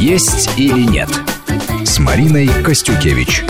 «Есть или нет» с Мариной Костюкевич.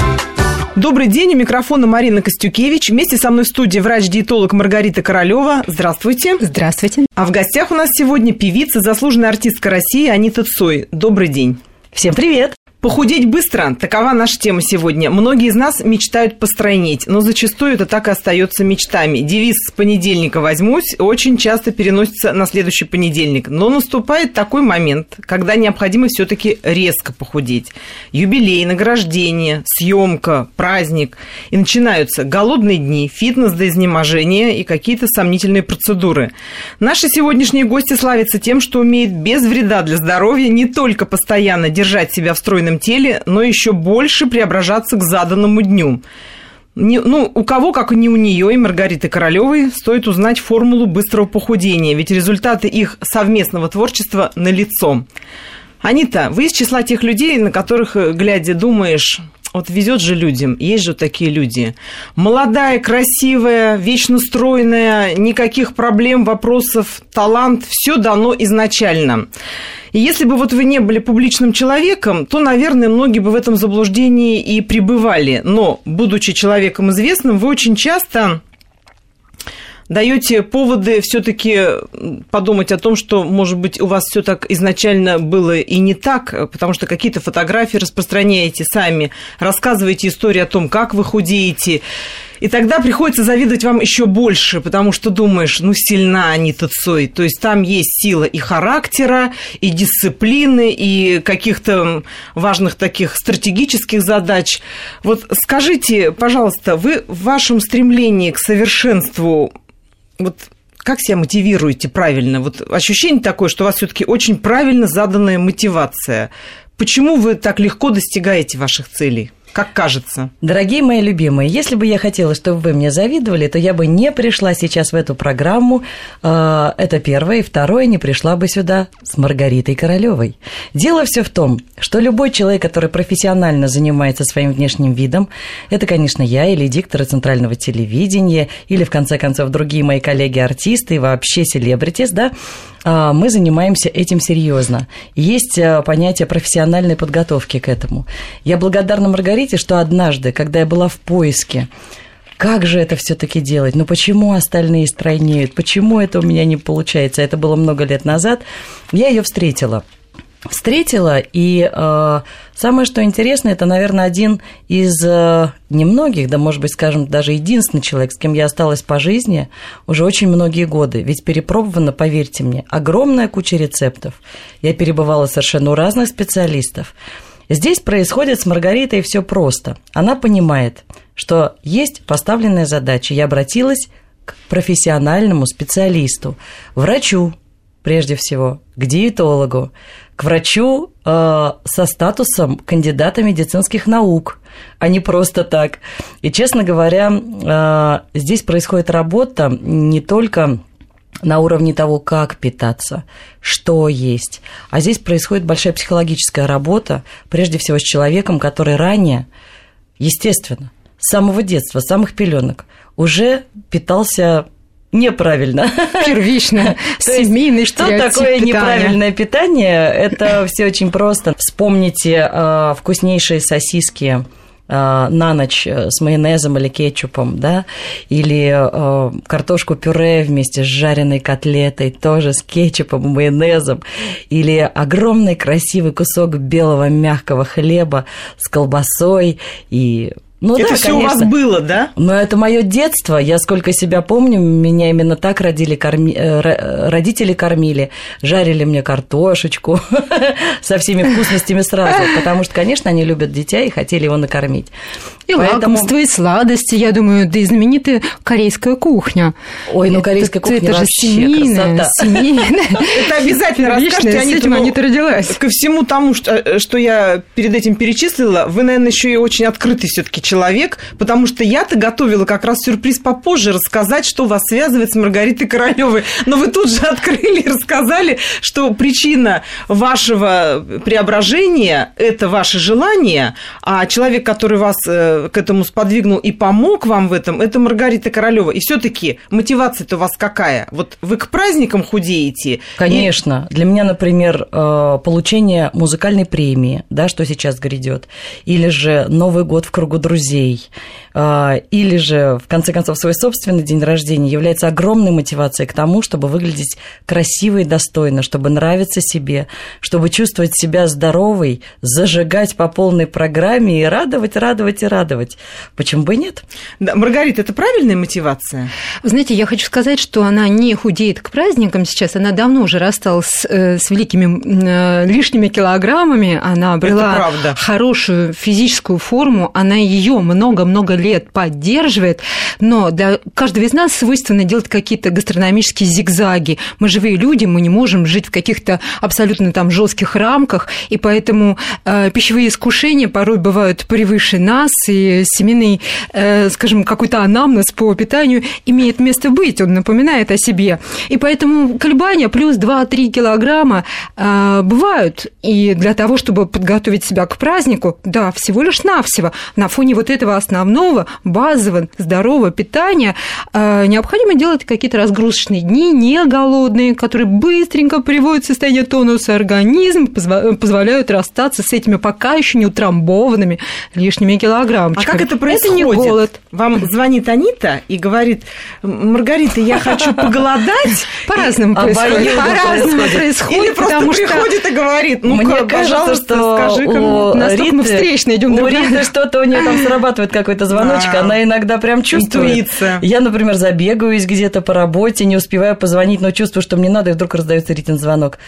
Добрый день, у микрофона Марина Костюкевич. Вместе со мной в студии врач-диетолог Маргарита Королева. Здравствуйте. Здравствуйте. А в гостях у нас сегодня певица, заслуженная артистка России Анита Цой. Добрый день. Всем привет. Похудеть быстро – такова наша тема сегодня. Многие из нас мечтают постройнеть, но зачастую это так и остается мечтами. Девиз «с понедельника возьмусь» очень часто переносится на следующий понедельник. Но наступает такой момент, когда необходимо все таки резко похудеть. Юбилей, награждение, съемка, праздник. И начинаются голодные дни, фитнес до изнеможения и какие-то сомнительные процедуры. Наши сегодняшние гости славятся тем, что умеют без вреда для здоровья не только постоянно держать себя в стройном собственном теле, но еще больше преображаться к заданному дню. Не, ну, у кого, как не у нее и Маргариты Королевой, стоит узнать формулу быстрого похудения, ведь результаты их совместного творчества налицо. Анита, вы из числа тех людей, на которых, глядя, думаешь, вот везет же людям, есть же такие люди. Молодая, красивая, вечно стройная, никаких проблем, вопросов, талант, все дано изначально. И если бы вот вы не были публичным человеком, то, наверное, многие бы в этом заблуждении и пребывали. Но, будучи человеком известным, вы очень часто даете поводы все-таки подумать о том, что, может быть, у вас все так изначально было и не так, потому что какие-то фотографии распространяете сами, рассказываете историю о том, как вы худеете. И тогда приходится завидовать вам еще больше, потому что думаешь, ну, сильна Анита Цой. То есть там есть сила и характера, и дисциплины, и каких-то важных таких стратегических задач. Вот скажите, пожалуйста, вы в вашем стремлении к совершенству вот как себя мотивируете правильно? Вот ощущение такое, что у вас все-таки очень правильно заданная мотивация. Почему вы так легко достигаете ваших целей? Как кажется. Дорогие мои любимые, если бы я хотела, чтобы вы мне завидовали, то я бы не пришла сейчас в эту программу. А, это первое. И второе, не пришла бы сюда с Маргаритой Королевой. Дело все в том, что любой человек, который профессионально занимается своим внешним видом, это, конечно, я или диктор центрального телевидения, или, в конце концов, другие мои коллеги-артисты и вообще селебритис, да, мы занимаемся этим серьезно. Есть а, понятие профессиональной подготовки к этому. Я благодарна Маргарите, что однажды, когда я была в поиске, как же это все-таки делать? Ну почему остальные стройнеют? Почему это у меня не получается? Это было много лет назад. Я ее встретила встретила. И э, самое, что интересно, это, наверное, один из э, немногих, да, может быть, скажем, даже единственный человек, с кем я осталась по жизни уже очень многие годы. Ведь перепробовано, поверьте мне, огромная куча рецептов. Я перебывала совершенно у разных специалистов. Здесь происходит с Маргаритой все просто. Она понимает, что есть поставленная задача. Я обратилась к профессиональному специалисту, врачу, прежде всего, к диетологу, к врачу э, со статусом кандидата медицинских наук, а не просто так. И, честно говоря, э, здесь происходит работа не только на уровне того, как питаться, что есть. А здесь происходит большая психологическая работа, прежде всего с человеком, который ранее, естественно, с самого детства, с самых пеленок, уже питался неправильно. Первично. Семейный Что такое неправильное питание? Это все очень просто. Вспомните э, вкуснейшие сосиски э, на ночь с майонезом или кетчупом, да, или э, картошку пюре вместе с жареной котлетой, тоже с кетчупом и майонезом, или огромный красивый кусок белого мягкого хлеба с колбасой и ну, это да, все конечно. у вас было, да? Но это мое детство. Я сколько себя помню, меня именно так родили, корми... Э, родители кормили, жарили мне картошечку со всеми вкусностями сразу, потому что, конечно, они любят дитя и хотели его накормить. И Поэтому... лакомства, и сладости, я думаю, да и знаменитая корейская кухня. Ой, ну корейская кухня это же семейная, семейная. Это обязательно расскажите, С этим Анита родилась. Ко всему тому, что, что я перед этим перечислила, вы, наверное, еще и очень открытый все таки человек, потому что я-то готовила как раз сюрприз попозже рассказать, что вас связывает с Маргаритой Королевой. Но вы тут же открыли и рассказали, что причина вашего преображения – это ваше желание, а человек, который вас э, к этому сподвигнул и помог вам в этом, это Маргарита Королева. И все-таки мотивация-то у вас какая? Вот вы к праздникам худеете? Конечно. И... Для меня, например, э, получение музыкальной премии, да, что сейчас грядет, или же Новый год в кругу друзей, э, или же, в конце концов, свой собственный день рождения является огромной мотивацией к тому, чтобы выглядеть красиво и достойно, чтобы нравиться себе, чтобы чувствовать себя здоровой, зажигать по полной программе и радовать, радовать и радовать. Почему бы и нет? Да, Маргарита, это правильная мотивация? Вы знаете, я хочу сказать, что она не худеет к праздникам сейчас, она давно уже рассталась с, э, с великими э, лишними килограммами, она обрела хорошую физическую форму, она ее много-много лет поддерживает, но для каждого из нас свойственно делать какие-то гастрономические зигзаги. Мы живые люди, мы не можем жить в каких-то абсолютно там жестких рамках, и поэтому э, пищевые искушения порой бывают превыше нас, и семейный, э, скажем, какой-то анамнез по питанию имеет место быть, он напоминает о себе. И поэтому колебания плюс 2-3 килограмма э, бывают. И для того, чтобы подготовить себя к празднику, да, всего лишь навсего, на фоне вот этого основного, базового, здорового питания, э, необходимо делать какие-то разгрузочные дни, не голодные, которые быстренько приводят в состояние тонуса организм, позволяют расстаться с этими пока еще не утрамбованными лишними килограммчиками. А как это происходит? Это не голод. Вам звонит Анита и говорит, Маргарита, я хочу поголодать. По-разному происходит. По-разному происходит. Или просто приходит и говорит, ну Мне кажется, что скажи у Риты, мы встречно идем У Риты что-то у нее там срабатывает какой-то звоночек, она иногда прям чувствует. Интуиция. Я, например, забегаюсь где-то по работе, не успеваю позвонить, но чувствую, что мне надо, и вдруг раздается Ритин звонок.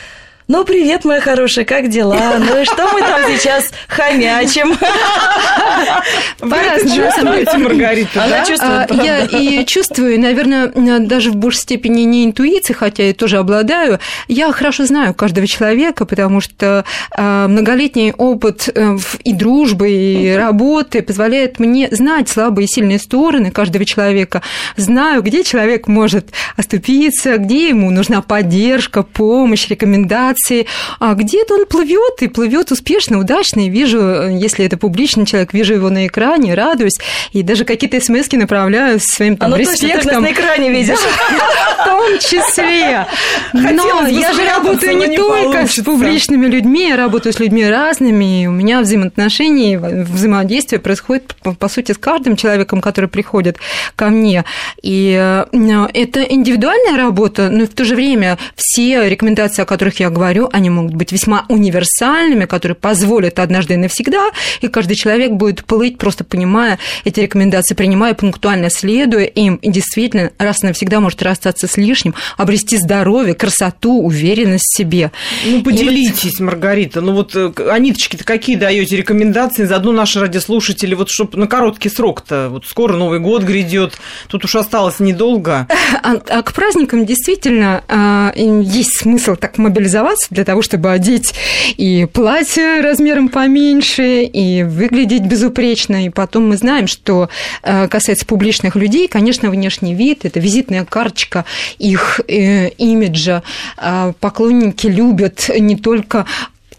Ну, привет, моя хорошая, как дела? Ну и что мы там сейчас хомячим? Чувствуете, Маргарита, Она чувствует, а, Я и чувствую, наверное, даже в большей степени не интуиции, хотя я тоже обладаю. Я хорошо знаю каждого человека, потому что а, многолетний опыт э, и дружбы, и работы позволяет мне знать слабые и сильные стороны каждого человека. Знаю, где человек может оступиться, где ему нужна поддержка, помощь, рекомендации коммуникации, а где-то он плывет и плывет успешно, удачно, и вижу, если это публичный человек, вижу его на экране, радуюсь, и даже какие-то смс направляю своим там, ну, респектом. Точно, ты на экране видишь. В том числе. Но я же работаю не только с публичными людьми, я работаю с людьми разными, и у меня взаимоотношения, взаимодействие происходит, по сути, с каждым человеком, который приходит ко мне. И э, это индивидуальная работа, но в то же время все рекомендации, о которых я говорю, говорю, они могут быть весьма универсальными, которые позволят однажды и навсегда, и каждый человек будет плыть, просто понимая эти рекомендации, принимая пунктуально, следуя им, и действительно раз и навсегда может расстаться с лишним, обрести здоровье, красоту, уверенность в себе. Ну, поделитесь, вот... Маргарита, ну вот э, Аниточки-то какие даете рекомендации, заодно наши радиослушатели, вот чтобы на короткий срок-то, вот скоро Новый год грядет, тут уж осталось недолго. А, а к праздникам действительно а, есть смысл так мобилизовать одеваться для того, чтобы одеть и платье размером поменьше, и выглядеть безупречно. И потом мы знаем, что э, касается публичных людей, конечно, внешний вид – это визитная карточка их э, имиджа. А поклонники любят не только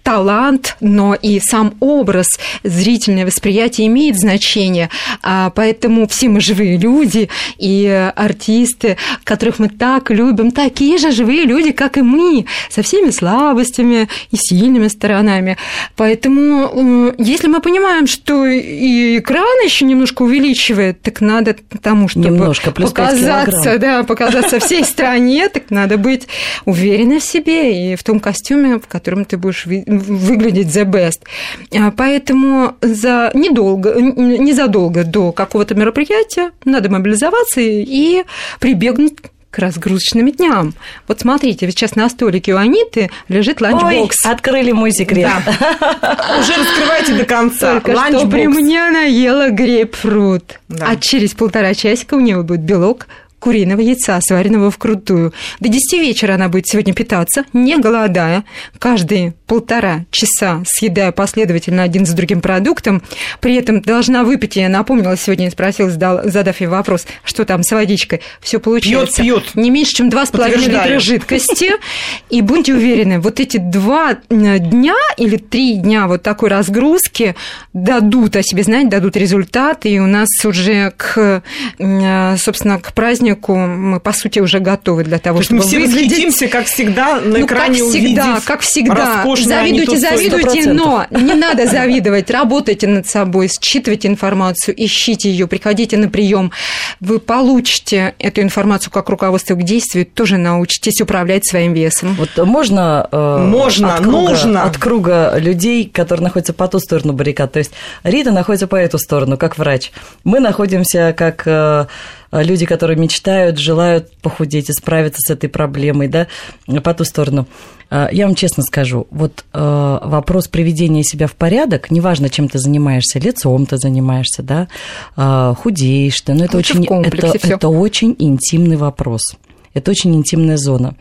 талант, но и сам образ, зрительное восприятие имеет значение. А поэтому все мы живые люди, и артисты, которых мы так любим, такие же живые люди, как и мы, со всеми слабостями и сильными сторонами. Поэтому, если мы понимаем, что и экран еще немножко увеличивает, так надо тому, чтобы немножко, показаться, да, показаться всей стране, так надо быть уверенной в себе и в том костюме, в котором ты будешь выглядеть the best. А, поэтому за недолго, незадолго до какого-то мероприятия надо мобилизоваться и прибегнуть к разгрузочным дням. Вот смотрите, сейчас на столике у Аниты лежит ланчбокс. Ой, открыли мой секрет. Да. Уже раскрывайте до конца. Только что при мне она ела грейпфрут. Да. А через полтора часика у нее будет белок куриного яйца, сваренного вкрутую. До 10 вечера она будет сегодня питаться, не голодая. Каждые полтора часа съедаю последовательно один за другим продуктом, при этом должна выпить, я напомнила сегодня, спросила, задав ей вопрос, что там с водичкой, все получается. Пьет, пьет. Не меньше, чем 2,5 литра жидкости. И будьте уверены, вот эти два дня или три дня вот такой разгрузки дадут о себе знать, дадут результат, и у нас уже к, собственно, к празднику мы, по сути, уже готовы для того, То чтобы мы все выглядеть... как всегда, на ну, экране как всегда, как всегда. Завидуйте, завидуйте, но не надо завидовать. Работайте над собой, считывайте информацию, ищите ее, приходите на прием. Вы получите эту информацию как руководство к действию, тоже научитесь управлять своим весом. Вот можно... Э, можно, от круга, нужно. От круга людей, которые находятся по ту сторону баррикад. То есть Рита находится по эту сторону, как врач. Мы находимся как э, люди, которые мечтают, желают похудеть и справиться с этой проблемой, да, по ту сторону. Э, я вам честно скажу, вот э, вопрос приведения себя в порядок, неважно, чем ты занимаешься, лицом ты занимаешься, да, э, худеешь ты, но это очень, это, это очень интимный вопрос. Это очень интимная зона.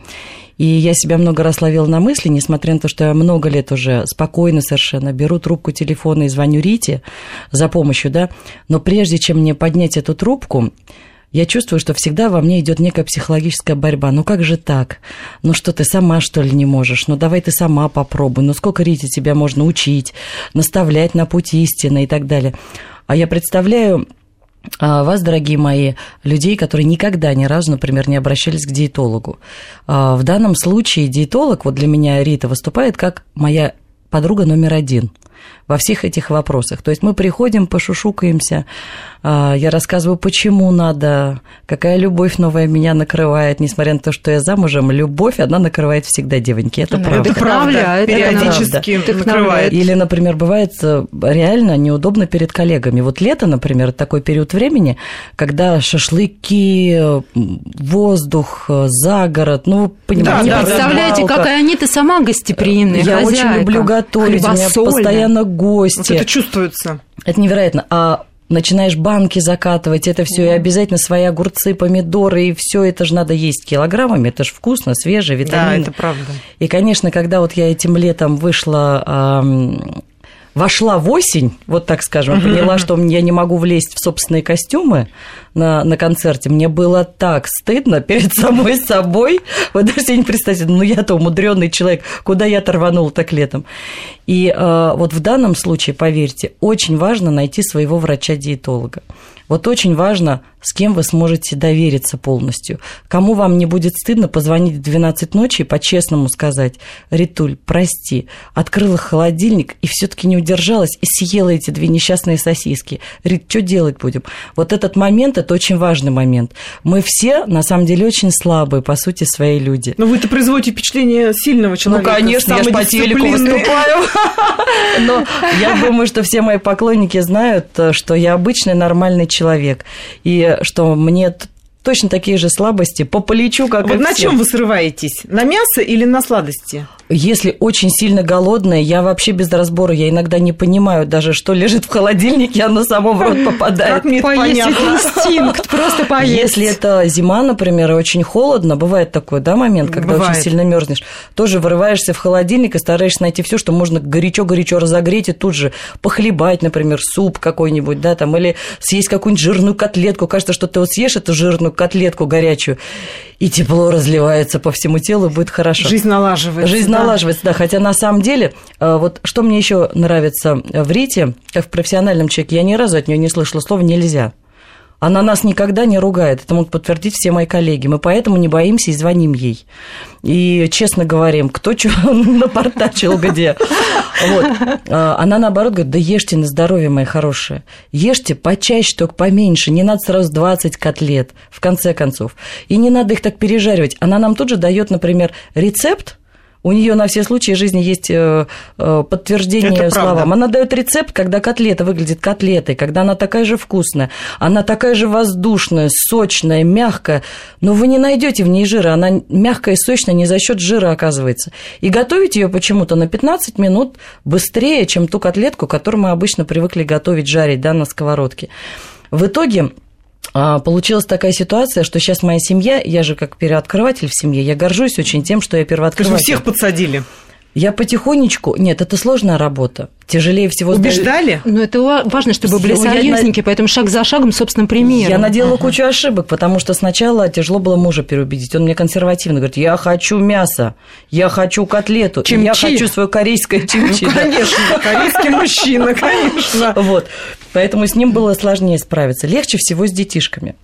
И я себя много раз ловила на мысли, несмотря на то, что я много лет уже спокойно совершенно беру трубку телефона и звоню Рите за помощью, да, но прежде чем мне поднять эту трубку, я чувствую, что всегда во мне идет некая психологическая борьба. Ну как же так? Ну что ты сама, что ли, не можешь? Ну давай ты сама попробуй. Ну сколько, Рите, тебя можно учить, наставлять на путь истины и так далее. А я представляю а, вас, дорогие мои, людей, которые никогда ни разу, например, не обращались к диетологу. А, в данном случае диетолог, вот для меня Рита выступает как моя подруга номер один – во всех этих вопросах. То есть мы приходим, пошушукаемся, а, я рассказываю, почему надо, какая любовь новая меня накрывает, несмотря на то, что я замужем, любовь, она накрывает всегда девоньки, это ну, правда. Это правда, периодически накрывает. Или, например, бывает э, реально неудобно перед коллегами. Вот лето, например, такой период времени, когда шашлыки, воздух, э, загород, ну, понимаете, да, да, представляете, да, какая они-то сама гостеприимная Я хозяйка. очень люблю готовить, у меня постоянно гости. Вот это чувствуется. Это невероятно. А начинаешь банки закатывать, это все, и обязательно свои огурцы, помидоры, и все это же надо есть килограммами, это же вкусно, свежее, витамины. Да, это правда. И, конечно, когда вот я этим летом вышла вошла в осень, вот так скажем, поняла, что я не могу влезть в собственные костюмы на, на концерте, мне было так стыдно перед самой собой. Вы даже себе не представьте, ну я-то умудренный человек, куда я оторванул так летом. И э, вот в данном случае, поверьте, очень важно найти своего врача-диетолога. Вот очень важно, с кем вы сможете довериться полностью. Кому вам не будет стыдно позвонить в 12 ночи и по-честному сказать, Ритуль, прости, открыла холодильник и все таки не удержалась и съела эти две несчастные сосиски. Рит, что делать будем? Вот этот момент, это очень важный момент. Мы все, на самом деле, очень слабые, по сути, свои люди. Но вы-то производите впечатление сильного человека. Ну, конечно, я же по телеку выступаю. Но я думаю, что все мои поклонники знают, что я обычный нормальный человек. И что мне точно такие же слабости по плечу, как вот и на всем. чем вы срываетесь? На мясо или на сладости? Если очень сильно голодная, я вообще без разбора, я иногда не понимаю даже, что лежит в холодильнике, оно само в рот попадает. Как мне поесть инстинкт, просто поесть. Если это зима, например, и очень холодно, бывает такой, да, момент, когда Бывает. очень сильно мерзнешь, тоже вырываешься в холодильник и стараешься найти все, что можно горячо-горячо разогреть и тут же похлебать, например, суп какой-нибудь, да, там, или съесть какую-нибудь жирную котлетку. Кажется, что ты вот съешь эту жирную котлетку горячую, и тепло разливается по всему телу, будет хорошо. Жизнь налаживается. Жизнь да. налаживается, да. Хотя на самом деле, э, вот что мне еще нравится в Рите, как в профессиональном человеке, я ни разу от нее не слышала слова «нельзя». Она нас никогда не ругает, это могут подтвердить все мои коллеги. Мы поэтому не боимся и звоним ей. И честно говорим, кто что напортачил где. Вот. А Она наоборот говорит, да ешьте на здоровье, мои хорошие. Ешьте почаще, только поменьше. Не надо сразу 20 котлет, в конце концов. И не надо их так пережаривать. Она нам тут же дает, например, рецепт, у нее на все случаи жизни есть э, э, подтверждение Это словам. правда. Она дает рецепт, когда котлета выглядит котлетой, когда она такая же вкусная, она такая же воздушная, сочная, мягкая, но вы не найдете в ней жира, она мягкая и сочная не за счет жира оказывается. И готовить ее почему-то на 15 минут быстрее, чем ту котлетку, которую мы обычно привыкли готовить, жарить да, на сковородке. В итоге Получилась такая ситуация, что сейчас моя семья, я же как первооткрыватель в семье, я горжусь очень тем, что я первооткрыватель. всех подсадили? Я потихонечку... Нет, это сложная работа. Тяжелее всего... Убеждали? Но это важно, чтобы были Я- союзники, поэтому шаг за шагом, собственно, примером. Я наделала кучу ошибок, потому что сначала тяжело было мужа переубедить. Он мне консервативно говорит, я хочу мясо, я хочу котлету, и я Чимчи. хочу свое корейское чимчи. Ну, конечно, корейский мужчина, конечно. Вот. Поэтому с ним было сложнее справиться. Легче всего с детишками.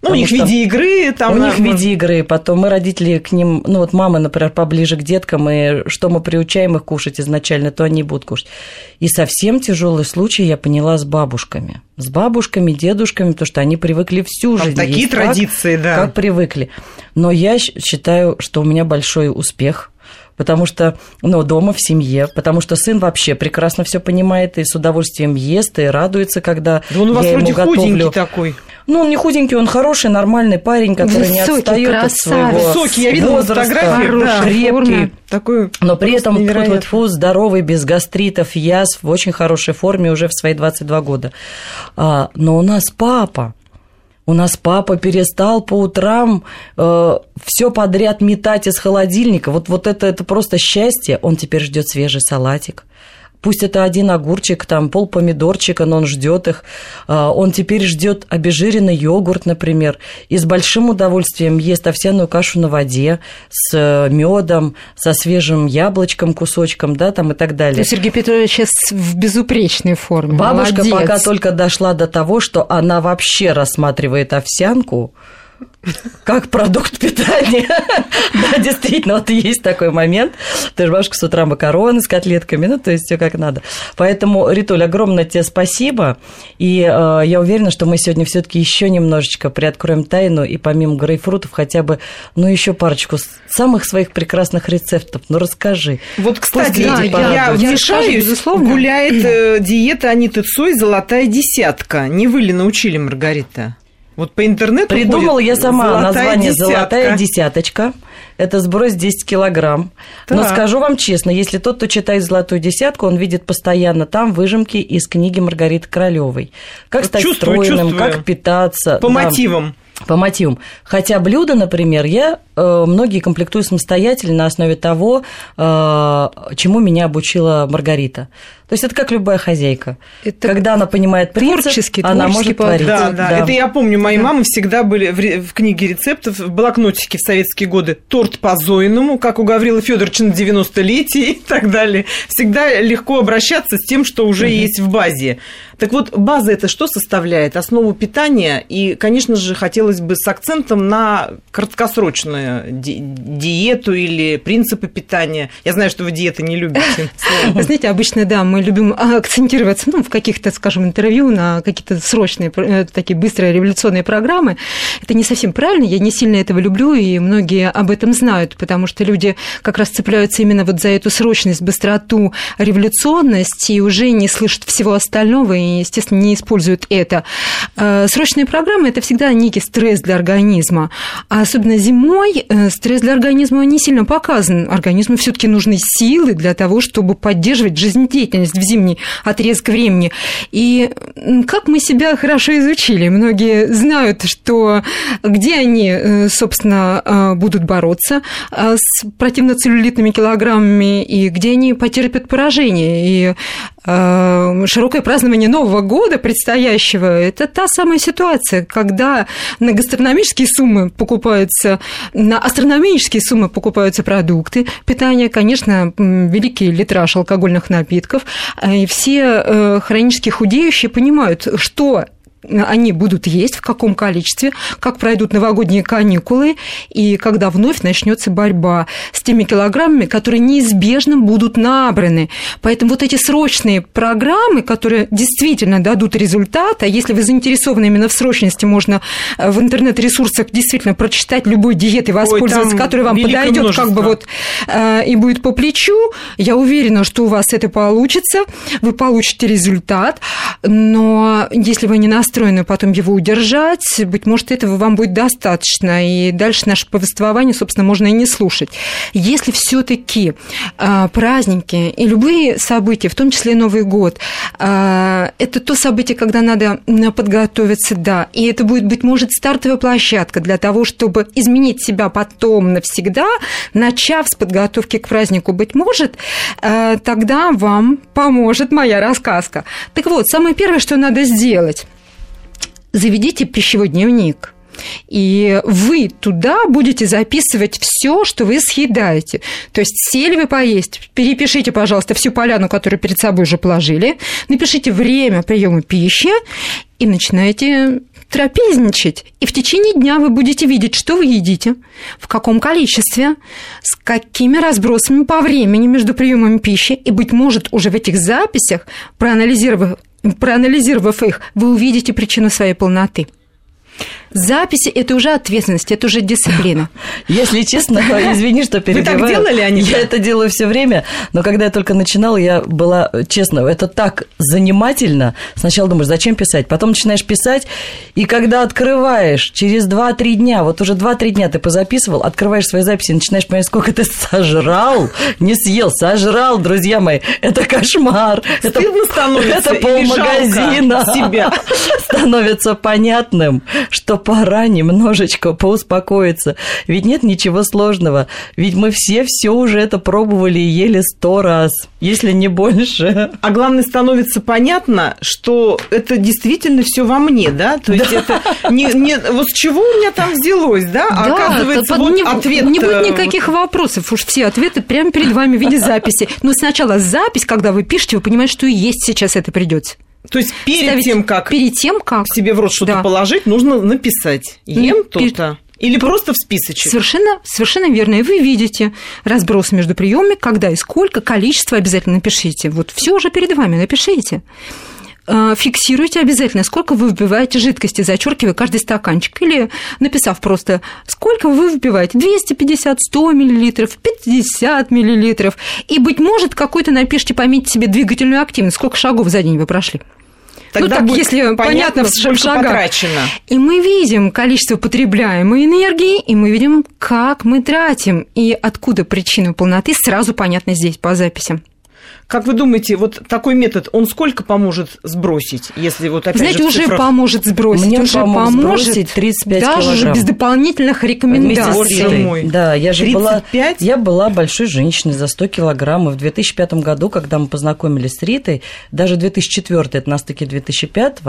Ну, у них в виде игры, там... у них в виде игры, потом мы родители к ним, ну вот мама, например, поближе к деткам, и что мы приучаем их кушать изначально, то они будут кушать. И совсем тяжелый случай я поняла с бабушками. С бабушками, дедушками, потому что они привыкли всю Там жизнь. такие есть так, традиции, да. Как привыкли. Но я считаю, что у меня большой успех, потому что, ну, дома, в семье, потому что сын вообще прекрасно все понимает и с удовольствием ест, и радуется, когда Да он у вас я ему вроде худенький готовлю. такой. Ну, он не худенький, он хороший, нормальный парень, который не Высокий, отстает от красавец. своего Высокий, я видела возраста, фотографии, да. крепкий. форме. Такой Но при этом невероятный. тьфу, здоровый, без гастритов, язв, в очень хорошей форме уже в свои 22 года. А, но у нас папа. У нас папа перестал по утрам все подряд метать из холодильника. Вот, вот это, это просто счастье. Он теперь ждет свежий салатик. Пусть это один огурчик, там пол помидорчика, но он ждет их. А, Он теперь ждет обезжиренный йогурт, например, и с большим удовольствием ест овсяную кашу на воде с медом, со свежим яблочком, кусочком, да, там и так далее. есть Сергей Петрович сейчас в безупречной форме. Бабушка Молодец. пока только дошла до того, что она вообще рассматривает овсянку как продукт питания. Да, действительно, вот есть такой момент. Ты же бабушка с утра макароны с котлетками, ну, то есть все как надо. Поэтому, Ритуль, огромное тебе спасибо. И э, я уверена, что мы сегодня все-таки еще немножечко приоткроем тайну, и помимо грейпфрутов хотя бы, ну, еще парочку самых своих прекрасных рецептов. Ну, расскажи. Вот, кстати, люди я, я вмешаюсь, безусловно. гуляет э, диета Аниты Цой «Золотая десятка». Не вы ли научили, Маргарита? Вот по интернету Придумала ходит я сама «Золотая название десятка». «Золотая десяточка». Это сброс 10 килограмм. Но Так. скажу вам честно, если тот, кто читает «Золотую десятку», он видит постоянно там выжимки из книги Маргариты Королевой. Как Вот стать чувствую, стройным, чувствую. как питаться. По да. мотивам. По мотивам. Хотя блюда, например, я э, многие комплектую самостоятельно на основе того, э, чему меня обучила Маргарита. То есть это как любая хозяйка. Это Когда она понимает принцип, творческий- она творческий может творить. Да, да, Это я помню, мои мамы всегда были в, в книге рецептов, в блокнотике в советские годы торт по Зоиному, как у Гаврила Федоровича на 90-летие и так далее. Всегда легко обращаться с тем, что уже есть в базе. Так вот, база это что составляет? Основу питания. И, конечно же, хотелось бы с акцентом на краткосрочную ди- диету или принципы питания. Я знаю, что вы диеты не любите. Вы знаете, обычно, да, мы любим акцентироваться ну, в каких-то, скажем, интервью на какие-то срочные, э, такие быстрые революционные программы. Это не совсем правильно, я не сильно этого люблю, и многие об этом знают, потому что люди как раз цепляются именно вот за эту срочность, быстроту, революционность, и уже не слышат всего остального, и, естественно, не используют это. Э, Срочные программы – это всегда некий стресс для организма, а особенно зимой э, стресс для организма не сильно показан. Организму все таки нужны силы для того, чтобы поддерживать жизнедеятельность в зимний отрезок времени. И как мы себя хорошо изучили, многие знают, что где они, э, собственно, э, будут бороться э, с противноцеллюлитными килограммами и где они потерпят поражение. И широкое празднование Нового года предстоящего – это та самая ситуация, когда на гастрономические суммы покупаются, на астрономические суммы покупаются продукты питания, конечно, великий литраж алкогольных напитков, э, и все э, хронически худеющие понимают, что они будут есть, в каком количестве, как пройдут новогодние каникулы и когда вновь начнется борьба с теми килограммами, которые неизбежно будут набраны. Поэтому вот эти срочные программы, которые действительно дадут результат, а если вы заинтересованы именно в срочности, можно в интернет-ресурсах действительно прочитать любой диеты, воспользоваться, там которая вам подойдет, как бы множество. вот э, и будет по плечу. Я уверена, что у вас это получится, вы получите результат, но если вы не настаиваете, настроены потом его удержать, быть может, этого вам будет достаточно, и дальше наше повествование, собственно, можно и не слушать. Если все таки а, праздники и любые события, в том числе Новый год, а, это то событие, когда надо подготовиться, да, и это будет, быть может, стартовая площадка для того, чтобы изменить себя потом навсегда, начав с подготовки к празднику, быть может, а, тогда вам поможет моя рассказка. Так вот, самое первое, что надо сделать, заведите пищевой дневник – и вы туда будете записывать все, что вы съедаете. То есть сели вы поесть, перепишите, пожалуйста, всю поляну, которую перед собой уже положили, напишите время приема пищи и начинайте трапезничать. И в течение дня вы будете видеть, что вы едите, в каком количестве, с какими разбросами по времени между приемами пищи. И, быть может, уже в этих записях, проанализировав, проанализировав их, вы увидите причину своей полноты. Записи – это уже ответственность, это уже дисциплина. Если честно, извини, что перебиваю. Вы так делали, Анита? Я это делаю все время, но когда я только начинала, я была, честно, это так занимательно. Сначала думаешь, зачем писать? Потом начинаешь писать, и когда открываешь через 2-3 дня, вот уже 2-3 дня ты позаписывал, открываешь свои записи, начинаешь понимать, сколько ты сожрал, не съел, сожрал, друзья мои. Это кошмар. Это, это полмагазина. себя. Становится понятным, что пора немножечко поуспокоиться. Ведь нет ничего сложного. Ведь мы все все уже это пробовали и ели сто раз, если не больше. А главное, становится понятно, что это действительно все во мне, да? То есть да. это не, не... Вот с чего у меня там взялось, да? Да, оказывается, вот не, ответ... Не будет э, никаких вопросов. Уж все ответы прямо перед вами в виде записи. Но сначала запись, когда вы пишете, вы понимаете, что и есть сейчас это придется. То есть перед Ставить тем, как перед тем, как себе в рот что-то да. положить, нужно написать ем то-то. Или просто в списочек? Совершенно, совершенно верно. И вы видите разброс между приемами, когда и сколько, количество обязательно напишите. Вот все уже перед вами напишите. А, фиксируйте обязательно, сколько вы выпиваете жидкости, зачеркивая каждый стаканчик. Или написав просто, сколько вы выпиваете, 250, 100 миллилитров, 50 миллилитров. И, быть может, какой-то напишите, пометьте себе двигательную активность, сколько шагов за день вы прошли. Тогда ну, так, будет если понятно, понятно в шагах. потрачено. И мы видим количество потребляемой энергии, и мы видим, как мы тратим, и откуда причина полноты, сразу понятно здесь по записям. Как вы думаете, вот такой метод, он сколько поможет сбросить, если вот опять Знаете, же уже поможет сбросить, Мне уже поможет сбросить 35 даже килограмм. без дополнительных рекомендаций. Боже мой. Да, я же 35? была, я была большой женщиной за 100 килограмм, и в 2005 году, когда мы познакомились с Ритой, даже 2004, это нас таки 2005,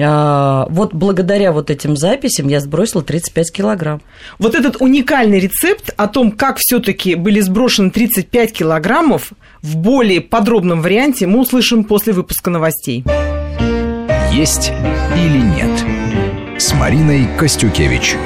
а, вот благодаря вот этим записям я сбросила 35 килограмм. Вот этот уникальный рецепт о том, как все-таки были сброшены 35 килограммов, в более подробном варианте мы услышим после выпуска новостей. Есть или нет с Мариной Костюкевич.